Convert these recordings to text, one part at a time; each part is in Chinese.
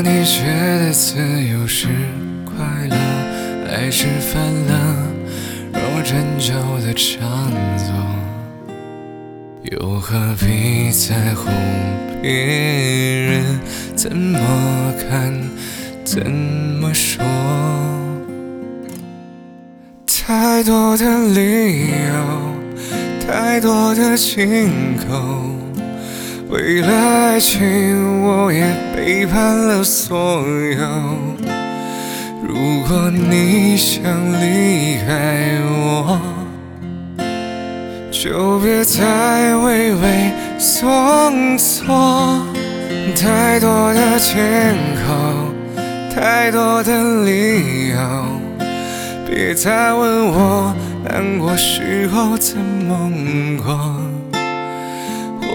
你觉得自由是快乐，爱是犯了若真旧的唱作，又何必在乎别人怎么看、怎么说？太多的理由，太多的借口。为了爱情，我也背叛了所有。如果你想离开我，就别再畏畏缩缩。太多的借口，太多的理由，别再问我难过时候怎么过。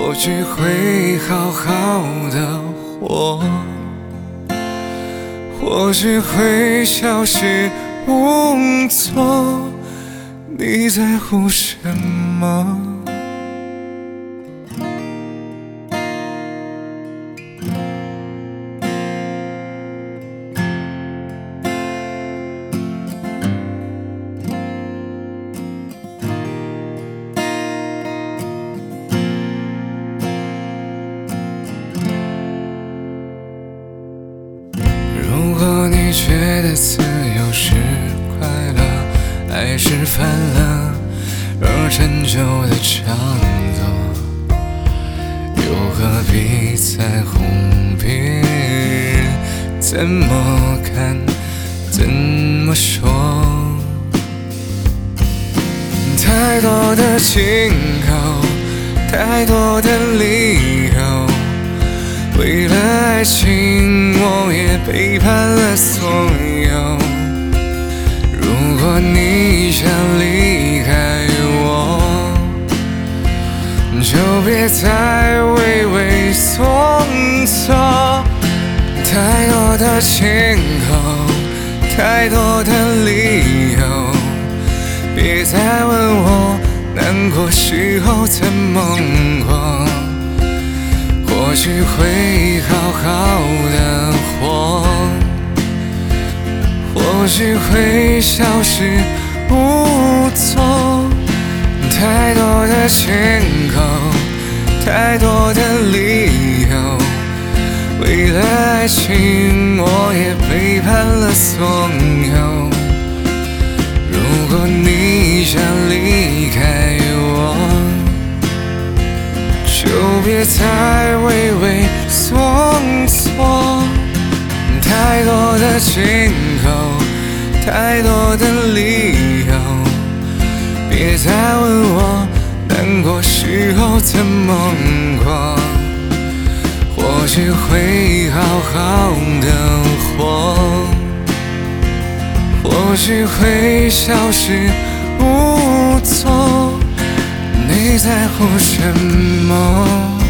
或许会好好的活，或许会消失无踪。你在乎什么？觉得自由是快乐，爱是犯了若陈旧的唱作，又何必在乎别人怎么看、怎么说？太多的借口，太多的理由。为了爱情，我也背叛了所有。如果你想离开我，就别再畏畏缩缩。太多的借口，太多的理由，别再问我难过时候怎么过。或许会好好的活，或许会消失无踪。太多的借口，太多的理由，为了爱情，我也背叛了所有。别再畏畏缩缩，太多的借口，太多的理由，别再问我难过时候怎么过。或许会好好的活，或许会消失无踪。你在乎什么？